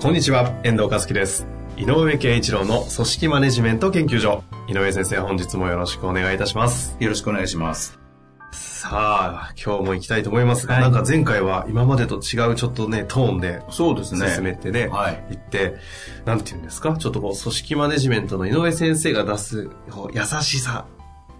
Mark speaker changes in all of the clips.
Speaker 1: こんにちは、遠藤和樹です。井上健一郎の組織マネジメント研究所。井上先生、本日もよろしくお願いいたします。
Speaker 2: よろしくお願いします。
Speaker 1: さあ、今日も行きたいと思いますが、
Speaker 2: はい
Speaker 1: なんか前回は今までと違うちょっとね、トーンで
Speaker 2: そうですね。
Speaker 1: 進めてね、
Speaker 2: はい
Speaker 1: 行って、なんて言うんですか？ちょっとこう、組織マネジメントの井上先生が出す、こう優しさ、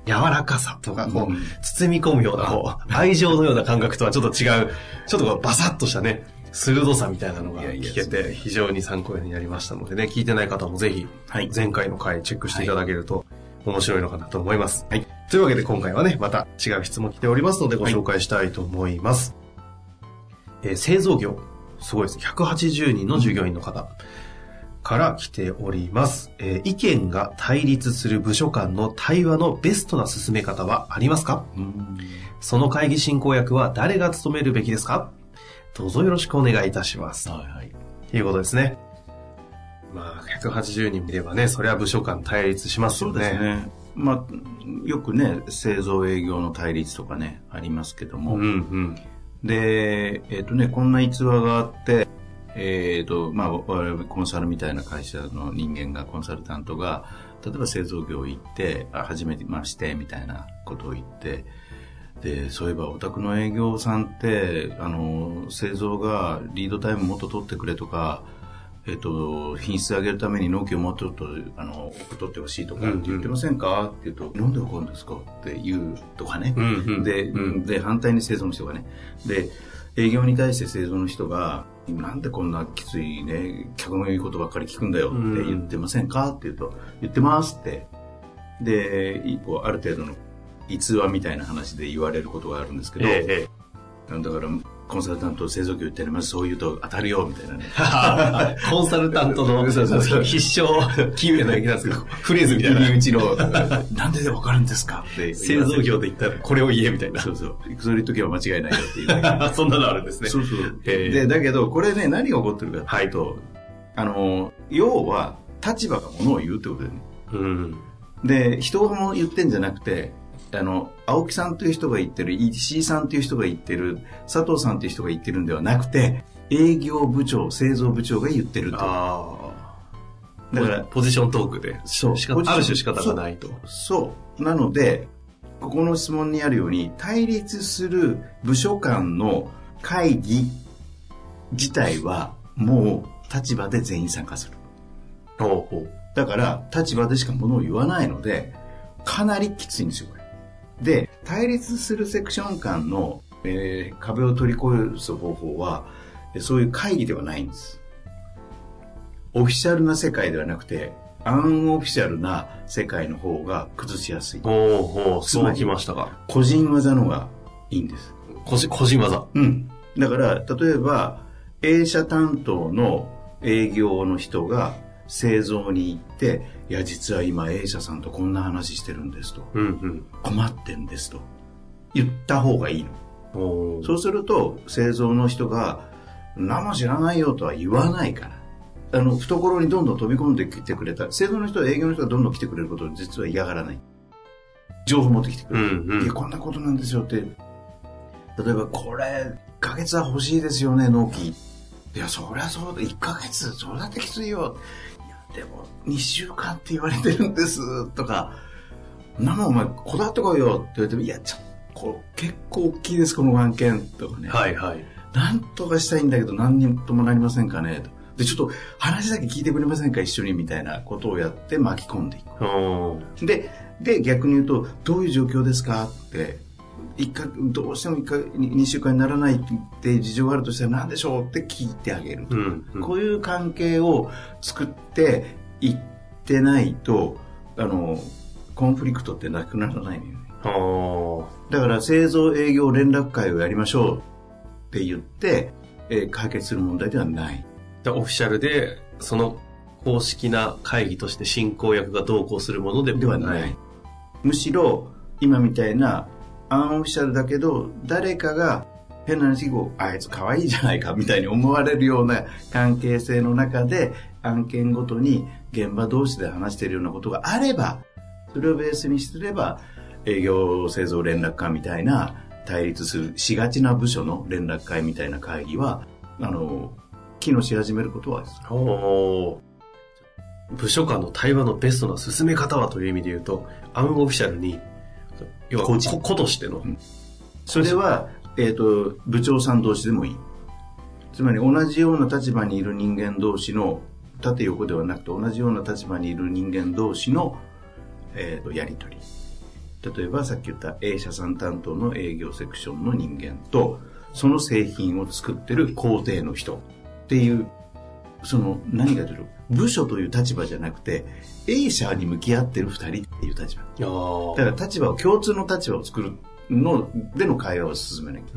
Speaker 1: 柔らかさとか、こう、
Speaker 2: うん
Speaker 1: 包み込むような、こう、愛情のような感覚とはちょっと違う、ちょっとこう、バサッとしたね、鋭さみたいなのが聞けて、非常に参考になりましたのでね、聞いてない方もぜひ、
Speaker 2: はい
Speaker 1: 前回の回チェックしていただけると、面白いのかなと思います。はい。というわけで今回はね、また違う質問来ておりますのでご紹介したいと思います。えー製造業、すごいですね。180人の従業員の方から来ております。えー意見が対立する部署間の対話のベストな進め方はありますか？
Speaker 2: うん
Speaker 1: その会議進行役は誰が務めるべきですか？どうぞよろしくお願いいたします。
Speaker 2: はいはい。
Speaker 1: ということですね。まあ、180人いればね、それは部署間対立します
Speaker 2: そ
Speaker 1: よね。
Speaker 2: うですね。まあ、よくね、製造営業の対立とかね、ありますけども。
Speaker 1: うんうん。
Speaker 2: で、えっ、とね、こんな逸話があって、えっ、と、まあ、我々コンサルみたいな会社の人間が、コンサルタントが、例えば製造業行って、あ初めてまして、みたいなことを言って、で、そういえばお宅の営業さんって、あの、製造がリードタイムもっと取ってくれとか、えっと、品質上げるために納期をもっとと、あの、取ってほしいとかって言ってませんか、って言うと、なんで怒るんですかって言うとかね。
Speaker 1: うんうん
Speaker 2: で、
Speaker 1: うん
Speaker 2: で、反対に製造の人がね。で、営業に対して製造の人が、なんでこんなきついね、客の言うことばっかり聞くんだよって言ってませんか？って言うと、言ってますって。で、ある程度の逸話みたいな話で言われることがあるんですけど、
Speaker 1: えええ
Speaker 2: だから、コンサルタント製造業言ってね、まずそう言うと当たるよ、みたいなね。
Speaker 1: え。コンサルタントの 必勝、キーウェイの駅なんですけど、フレーズみたいな。
Speaker 2: 入り口の、なんでわかるんですかって
Speaker 1: 製造業で言ったらこれを言えみたいな。
Speaker 2: そうそう。それ言っとけば間違いないよっていう。
Speaker 1: そんなのあるんですね。
Speaker 2: そうそう。
Speaker 1: へえ
Speaker 2: で、だけど、これね、何が起こってるかっていうと、あの、要は、立場がものを言うってことだよね。
Speaker 1: うん。
Speaker 2: で、人がも言ってんじゃなくて、あの、青木さんという人が言ってる、石井さんという人が言ってる、佐藤さんという人が言ってるんではなくて、営業部長、製造部長が言ってると。
Speaker 1: ああ。
Speaker 2: だから、
Speaker 1: ポジショントークで。
Speaker 2: そう
Speaker 1: ある種仕方がないと。
Speaker 2: そう。なので、ここの質問にあるように、対立する部署間の会議自体は、もう立場で全員参加する。
Speaker 1: ほうほう。
Speaker 2: だから、立場でしかものを言わないので、かなりきついんですよ。で、対立するセクション間の、えー壁を取り越す方法は、えそういう会議ではないんです。オフィシャルな世界ではなくて、アンオフィシャルな世界の方が崩しやすい。
Speaker 1: ほうほう、そうきましたか。
Speaker 2: 個人技のがいいんです。
Speaker 1: 個人、個人技。
Speaker 2: うん。だから、例えば、A 社担当の営業の人が製造に行って、いや、実は今 A 社さんとこんな話してるんですと。
Speaker 1: うんうん。
Speaker 2: 困ってんですと。言った方がいいの。そうすると、製造の人が、何も知らないよとは言わないから。あの、懐にどんどん飛び込んできてくれた。製造の人は営業の人がどんどん来てくれることを実は嫌がらない。情報持ってきてくれる。
Speaker 1: うんうん
Speaker 2: いや、こんなことなんですよって。例えば、これ、1ヶ月は欲しいですよね、納期。いや、そりゃそうだ。1ヶ月、それだってきついよ。でも、2週間って言われてるんです、とか。なもんお前、こだわってこいよって言われても、いや、ちょっと、こう結構大きいです、この案件。とかね。
Speaker 1: はいはい。
Speaker 2: なんとかしたいんだけど何にともなりませんかねと。で、ちょっと話だけ聞いてくれませんか一緒にみたいなことをやって巻き込んでいく。で、で、逆に言うと、どういう状況ですかって、一回、どうしても一回、に二週間にならないって事情があるとしたら何でしょうって聞いてあげると。
Speaker 1: うんうん
Speaker 2: こういう関係を作っていってないと、あの、コンフリクトってなくならないのよだから製造営業連絡会をやりましょうって言って、えー解決する問題ではない。
Speaker 1: でオフィシャルで、その公式な会議として進行役が同行するもので
Speaker 2: ではない。むしろ、今みたいな、アンオフィシャルだけど、誰かが変な話こう、あいつ可愛いじゃないかみたいに思われるような関係性の中で、案件ごとに現場同士で話しているようなことがあれば、それをベースにすれば、営業製造連絡課みたいな対立するしがちな部署の連絡会みたいな会議は、あの、機能し始めることは
Speaker 1: お部署間の対話のベストな進め方はという意味で言うと、アンオフィシャルに、要は
Speaker 2: 個人
Speaker 1: 個個としての、
Speaker 2: んそれは、えっ、と、部長さん同士でもいい。つまり同じような立場にいる人間同士の、縦横ではなくて同じような立場にいる人間同士の、えー、とやりとり。例えばさっき言った A 社さん担当の営業セクションの人間と、その製品を作ってる工程の人っていう、その何が出る？部署という立場じゃなくて、A 社に向き合ってる二人っていう立場。だから立場を、共通の立場を作るのでの会話を進めなきゃ。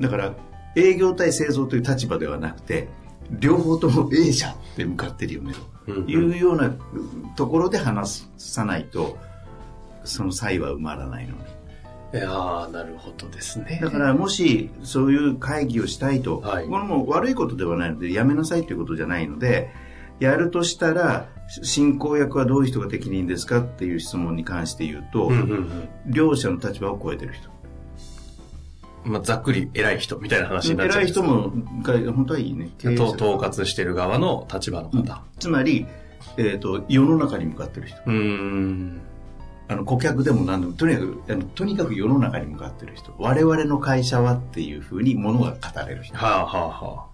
Speaker 2: だから、営業対製造という立場ではなくて、両方とも A 社って向かってるよね、というようなところで話さないと、その差異は埋まらないので。
Speaker 1: いやーなるほどですね。
Speaker 2: だから、もし、そういう会議をしたいと、
Speaker 1: はい
Speaker 2: これも悪いことではないので、やめなさいということじゃないので、やるとしたら、進行役はどういう人が適任ですかっていう質問に関して言うと、
Speaker 1: うんうんうん
Speaker 2: 両者の立場を超えてる人。
Speaker 1: まあ、ざっくり偉い人みたいな話になっちゃう
Speaker 2: 偉い人も、が本当はいいね。
Speaker 1: 統括してる側の立場の方。
Speaker 2: つまり、えっ、と、世の中に向かってる人。
Speaker 1: うーん。
Speaker 2: あの、顧客でも何でも、とにかく、あのとにかく世の中に向かってる人。我々の会社はっていうふうにものが語れる人。
Speaker 1: はあはあは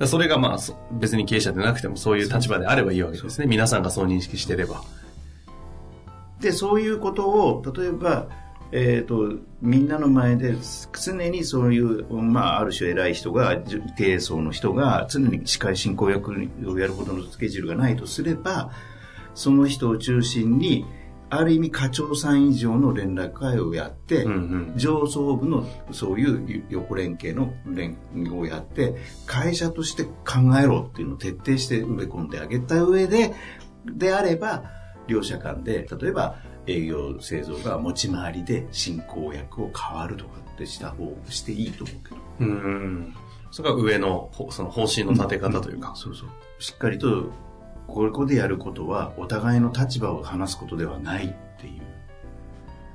Speaker 1: あ。それがまあ、そ別に経営者でなくてもそういう立場であればいいわけですね。皆さんがそう認識してれば。
Speaker 2: で、そういうことを、例えば、えっ、と、みんなの前で常にそういう、まあ、ある種偉い人が、じ経営層の人が常に司会進行役をやるほどのスケジュールがないとすれば、その人を中心に、ある意味課長さん以上の連絡会をやって、
Speaker 1: うんうん。
Speaker 2: 上層部のそういう横連携の連をやって、会社として考えろっていうのを徹底して埋め込んであげた上で、であれば、両者間で、例えば営業製造が持ち回りで進行役を変わるとかってした方していいと思うけど。
Speaker 1: うん。それが上の、ほその方針の立て方というか。
Speaker 2: そうそう。しっかりと、ここでやることは、お互いの立場を話すことではないっていう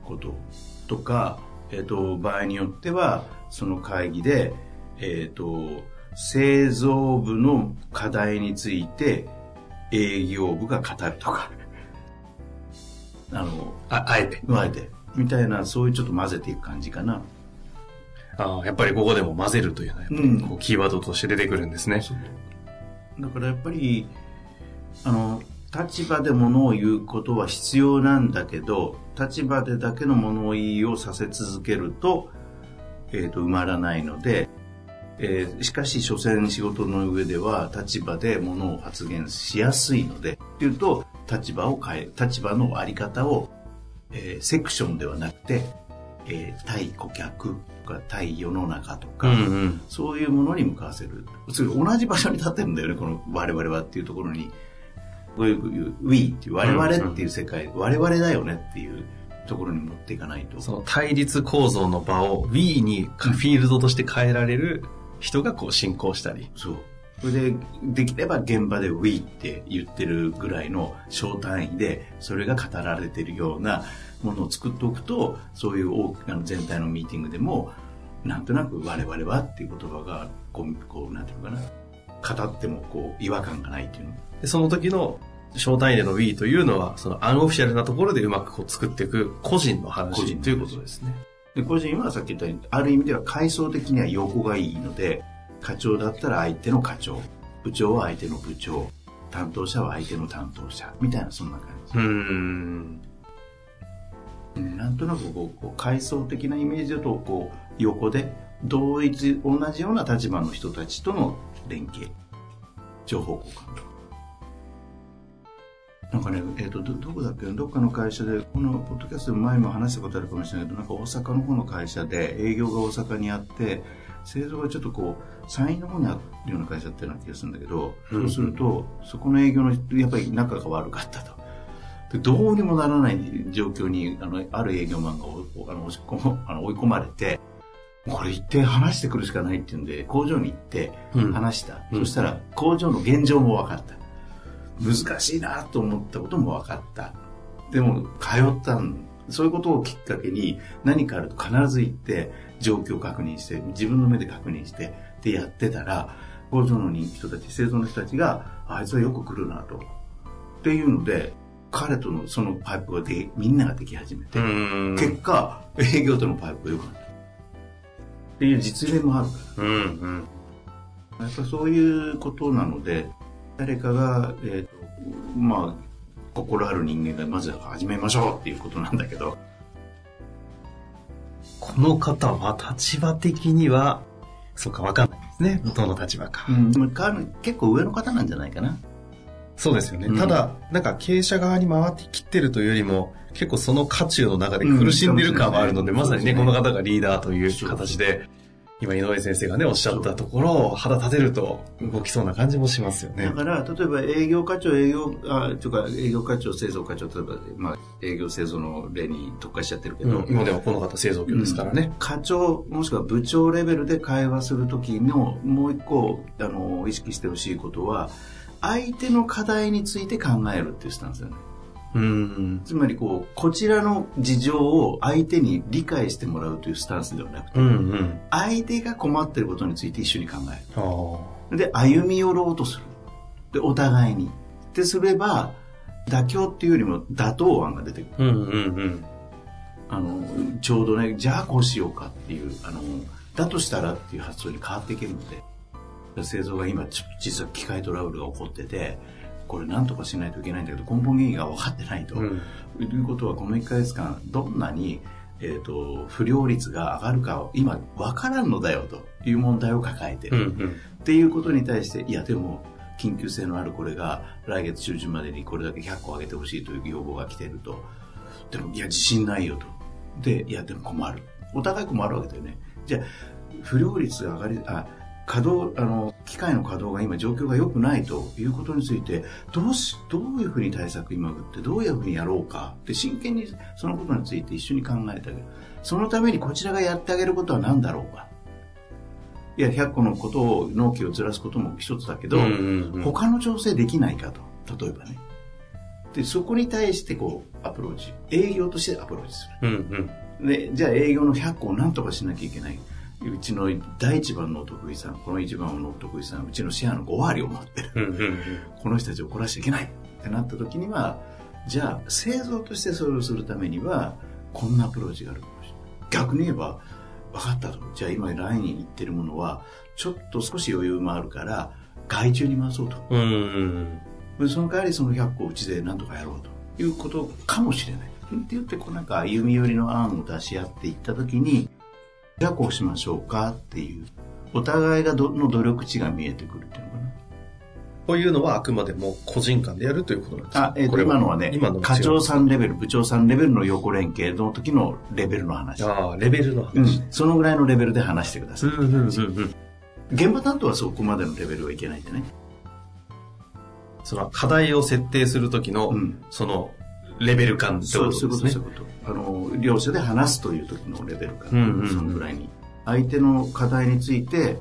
Speaker 2: こととか、えっ、と、場合によっては、その会議で、えっ、と、製造部の課題について、営業部が語るとか、あの、
Speaker 1: あ、あえて。
Speaker 2: あえて、みたいな、そういうちょっと混ぜていく感じかな。
Speaker 1: ああ、やっぱりここでも混ぜるというのは、やっぱり
Speaker 2: うん
Speaker 1: こうキーワードとして出てくるんですね。
Speaker 2: だからやっぱりあの立場で物を言うことは必要なんだけど立場でだけの物言いをさせ続けると,、えー、と埋まらないので、えーしかし所詮仕事の上では立場で物を発言しやすいのでっていうと立場を変え立場のあり方を、えーセクションではなくて、えー対顧客とか対世の中とか、
Speaker 1: うんうん。そう
Speaker 2: いうものに向かわせる。同じ場所に立ってるんだよね、この我々はっていうところに。こういう We っていう我々っていう世界、我々だよねっていうところに持っていかないと。
Speaker 1: その対立構造の場を We にフィールドとして変えられる人がこう進行したり。
Speaker 2: そう。それで、できれば現場で We って言ってるぐらいの小単位で、それが語られてるようなものを作っておくと、そういう大きな全体のミーティングでも、なんとなく我々はっていう言葉が、こう、こうなんていうのかな。語ってもこう、違和感がないっていうの。
Speaker 1: でその時の小単位での We というのは、そのアンオフィシャルなところでうまくこう作っていく個人の
Speaker 2: 個
Speaker 1: 話ということですね。
Speaker 2: で、個人はさっき言ったように、ある意味では階層的には横がいいので、課長だったら相手の課長、部長は相手の部長、担当者は相手の担当者、みたいなそんな感じ
Speaker 1: う。ーん。
Speaker 2: うんなんとなくこう、こう階層的なイメージだと、こう、横で、同一、同じような立場の人たちとの連携、情報交換と。なんかね、えっ、とど、どこだっけ？どっかの会社で、このポッドキャストで前も話したことあるかもしれないけど、なんか大阪の方の会社で営業が大阪にあって、製造がちょっとこう、山陰の方にあるような会社だったような気がするんだけど、
Speaker 1: うん
Speaker 2: そうすると、そこの営業の人、やっぱり仲が悪かったと。でどうにもならない状況に、あの、ある営業マンがおあのあの追い込まれて、これ行って話してくるしかないっていうんで、工場に行って
Speaker 1: うん
Speaker 2: 話した。
Speaker 1: うん
Speaker 2: そしたら、工場の現状も分かった。難しいなと思ったことも分かった。でも、通ったんそういうことをきっかけに何かあると必ず行って状況を確認して自分の目で確認してでやってたら工場の人たち製造の人たちがあいつはよく来るなとっていうので彼とのそのパイプがでみんなができ始めて、
Speaker 1: うん。
Speaker 2: 結果営業とのパイプが良くなったっていう実例もあるから
Speaker 1: うんうん。
Speaker 2: やっぱそういうことなので、誰かが、えーとまあ、心ある人間がまず始めましょうっていうことなんだけど、
Speaker 1: この方は立場的には、そうかわかんないですね。どの立場か。
Speaker 2: でもか結構上の方なんじゃないかな。
Speaker 1: そうですよね。
Speaker 2: うん。
Speaker 1: ただ、なんか経営者側に回ってきてるというよりも、結構その渦中の中で苦しんでる感はあるので、
Speaker 2: うん。
Speaker 1: まさにね、
Speaker 2: ね。
Speaker 1: この方がリーダーという形で、今井上先生がね、おっしゃったところを肌立てると動きそうな感じもしますよね。
Speaker 2: だ。から、例えば営業課長、営業、あ、というか営業課長、製造課長、例えば、まあ、営業製造の例に特化しちゃってるけど、
Speaker 1: うん。今ではこの方製造業ですからね。
Speaker 2: 課長もしくは部長レベルで会話するときのもう一個あの意識してほしいことは相手の課題について考えるっていうスタンスだよね
Speaker 1: うん。
Speaker 2: つまりこうこちらの事情を相手に理解してもらうというスタンスではなくて
Speaker 1: うんうん。
Speaker 2: 相手が困っていることについて一緒に考え。るで歩み寄ろうとするでお互いにってすれば妥協っていうよりも妥当案が出てくる
Speaker 1: うんうんうん。
Speaker 2: あのちょうどねじゃあこうしようかっていうあのだとしたらっていう発想に変わっていけるので製造が今実は機械トラブルが起こっててこれなんとかしないといけないんだけど根本原因が分かってないと、
Speaker 1: うん。
Speaker 2: いうことはこの1ヶ月間どんなに、えー、と不良率が上がるかを今分からんのだよという問題を抱えてる、
Speaker 1: うんうん。
Speaker 2: っていうことに対していやでも緊急性のあるこれが来月中旬までにこれだけ100個上げてほしいという要望が来ていると。でもいや自信ないよと。でいやでも困る。お互い困るわけだよね。じゃあ不良率が上がりあ稼働あの機械の稼働が今状況が良くないということについてどうしどういうふうに対策今打ってどういうふうにやろうかって真剣にそのことについて一緒に考えてあげる。そのためにこちらがやってあげることは何だろうか。いや100個のことを納期をずらすことも一つだけど、
Speaker 1: うんうんうん。
Speaker 2: 他の調整できないかと。例えばね。でそこに対してこうアプローチ。営業としてアプローチす
Speaker 1: うんうん。
Speaker 2: るでじゃあ営業の100個を何とかしなきゃいけないうちの第一番のお得意さんこの一番のお得意さんうちのシェアの5割を持ってる。この人たちを怒らしちゃいけないってなった時にはじゃあ製造としてそれをするためにはこんなアプローチがあるかもしれない。逆に言えば分かったとじゃあ今ラインに行ってるものはちょっと少し余裕もあるから外注に回そうと。
Speaker 1: うんうん
Speaker 2: でその代わりその100個うちで何とかやろうと。いうことかもしれない。って言ってこうなんか歩み寄りの案を出し合っていった時にじゃあこうしましょうかっていうお互いがどの努力値が見えてくるっていうのかな
Speaker 1: こういうのはあくまでも個人間でやるということなんですか？
Speaker 2: あ、えーと今のはね
Speaker 1: 今の、
Speaker 2: 課長さんレベル、部長さんレベルの横連携の時のレベルの話。
Speaker 1: ああ、レベルの
Speaker 2: う
Speaker 1: 話。
Speaker 2: ん、そのぐらいのレベルで話してください。
Speaker 1: うんうんうんうん。
Speaker 2: 現場担当はそこまでのレベルはいけないんでね。
Speaker 1: その課題を設定するときの、
Speaker 2: うん
Speaker 1: そのレベル感って
Speaker 2: そうそういうこと、
Speaker 1: ですね
Speaker 2: そういう。こと。あの、両者で話すという時のレベル感、
Speaker 1: うんうんうん
Speaker 2: そのぐらいに。相手の課題について、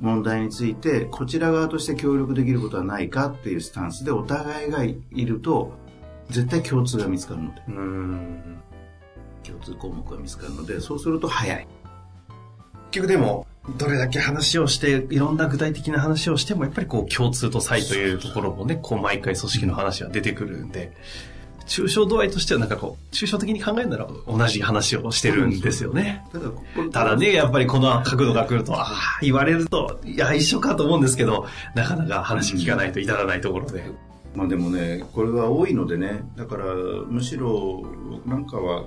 Speaker 2: 問題について、こちら側として協力できることはないかっていうスタンスでお互いがいると、絶対共通が見つかるので、
Speaker 1: うーん。
Speaker 2: 共通項目が見つかるので、そうすると早い。
Speaker 1: 結局でも、どれだけ話をして、いろんな具体的な話をしても、やっぱりこう共通と差異というところもね、こう毎回組織の話は出てくるんで、抽象度合いとしてはなんかこう、抽象的に考えるなら同じ話をしてるんですよね。
Speaker 2: ただ、
Speaker 1: ね、やっぱりこの角度が来ると、ああ、言われると、いや、一緒かと思うんですけど、なかなか話聞かないと至らないところで。
Speaker 2: まあでもね、これは多いのでね、だからむしろなんかは、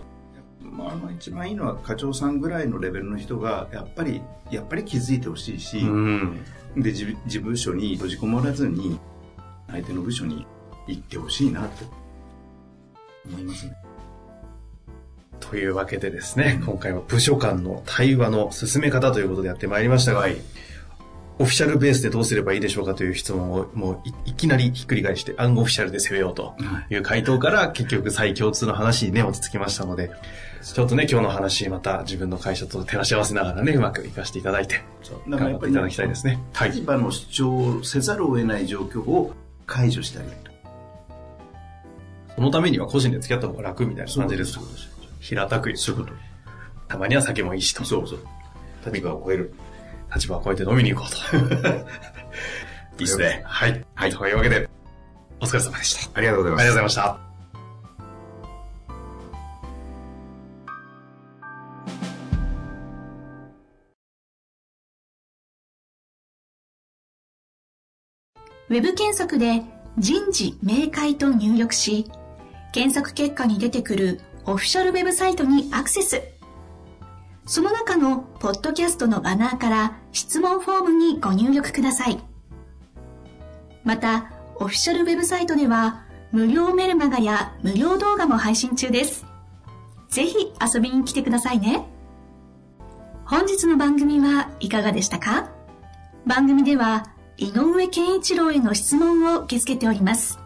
Speaker 2: まあ、一番いいのは課長さんぐらいのレベルの人がやっぱりやっぱり気づいてほしいし、
Speaker 1: うん。
Speaker 2: で自自部署に閉じこもらずに相手の部署に行ってほしいなと思いますね。
Speaker 1: というわけでですね、今回は部署間の対話の進め方ということでやってまいりましたが、はい、オフィシャルベースでどうすればいいでしょうかという質問をもういきなりひっくり返して、アンオフィシャルで攻めようという回答から結局再共通の話にね、落ち着きましたので、ちょっとね、今日の話、また自分の会社と照らし合わせながらね、うまく活かしていただいて、頑張っていただきたいですね。
Speaker 2: 立場の主張せざるを得ない状況を解除してあげる。
Speaker 1: そのためには個人で付き合った方が楽みたいな感じです。平たく言う。
Speaker 2: そういうこと。
Speaker 1: たまには酒もいいしと。
Speaker 2: そうそう。
Speaker 1: 立場を超える。立場を超えて飲みに行こうと。
Speaker 2: いいっすね。
Speaker 1: はい。はい。というわけで、お疲れ様でした。
Speaker 2: ありがとうございます。
Speaker 1: ありがとうございました。
Speaker 3: ウェブ検索で人事明快と入力し、検索結果に出てくるオフィシャルウェブサイトにアクセス。その中のポッドキャストのバナーから質問フォームにご入力ください。また、オフィシャルウェブサイトでは無料メルマガや無料動画も配信中です。ぜひ遊びに来てくださいね。本日の番組はいかがでしたか？番組では井上健一郎への質問を受け付けております。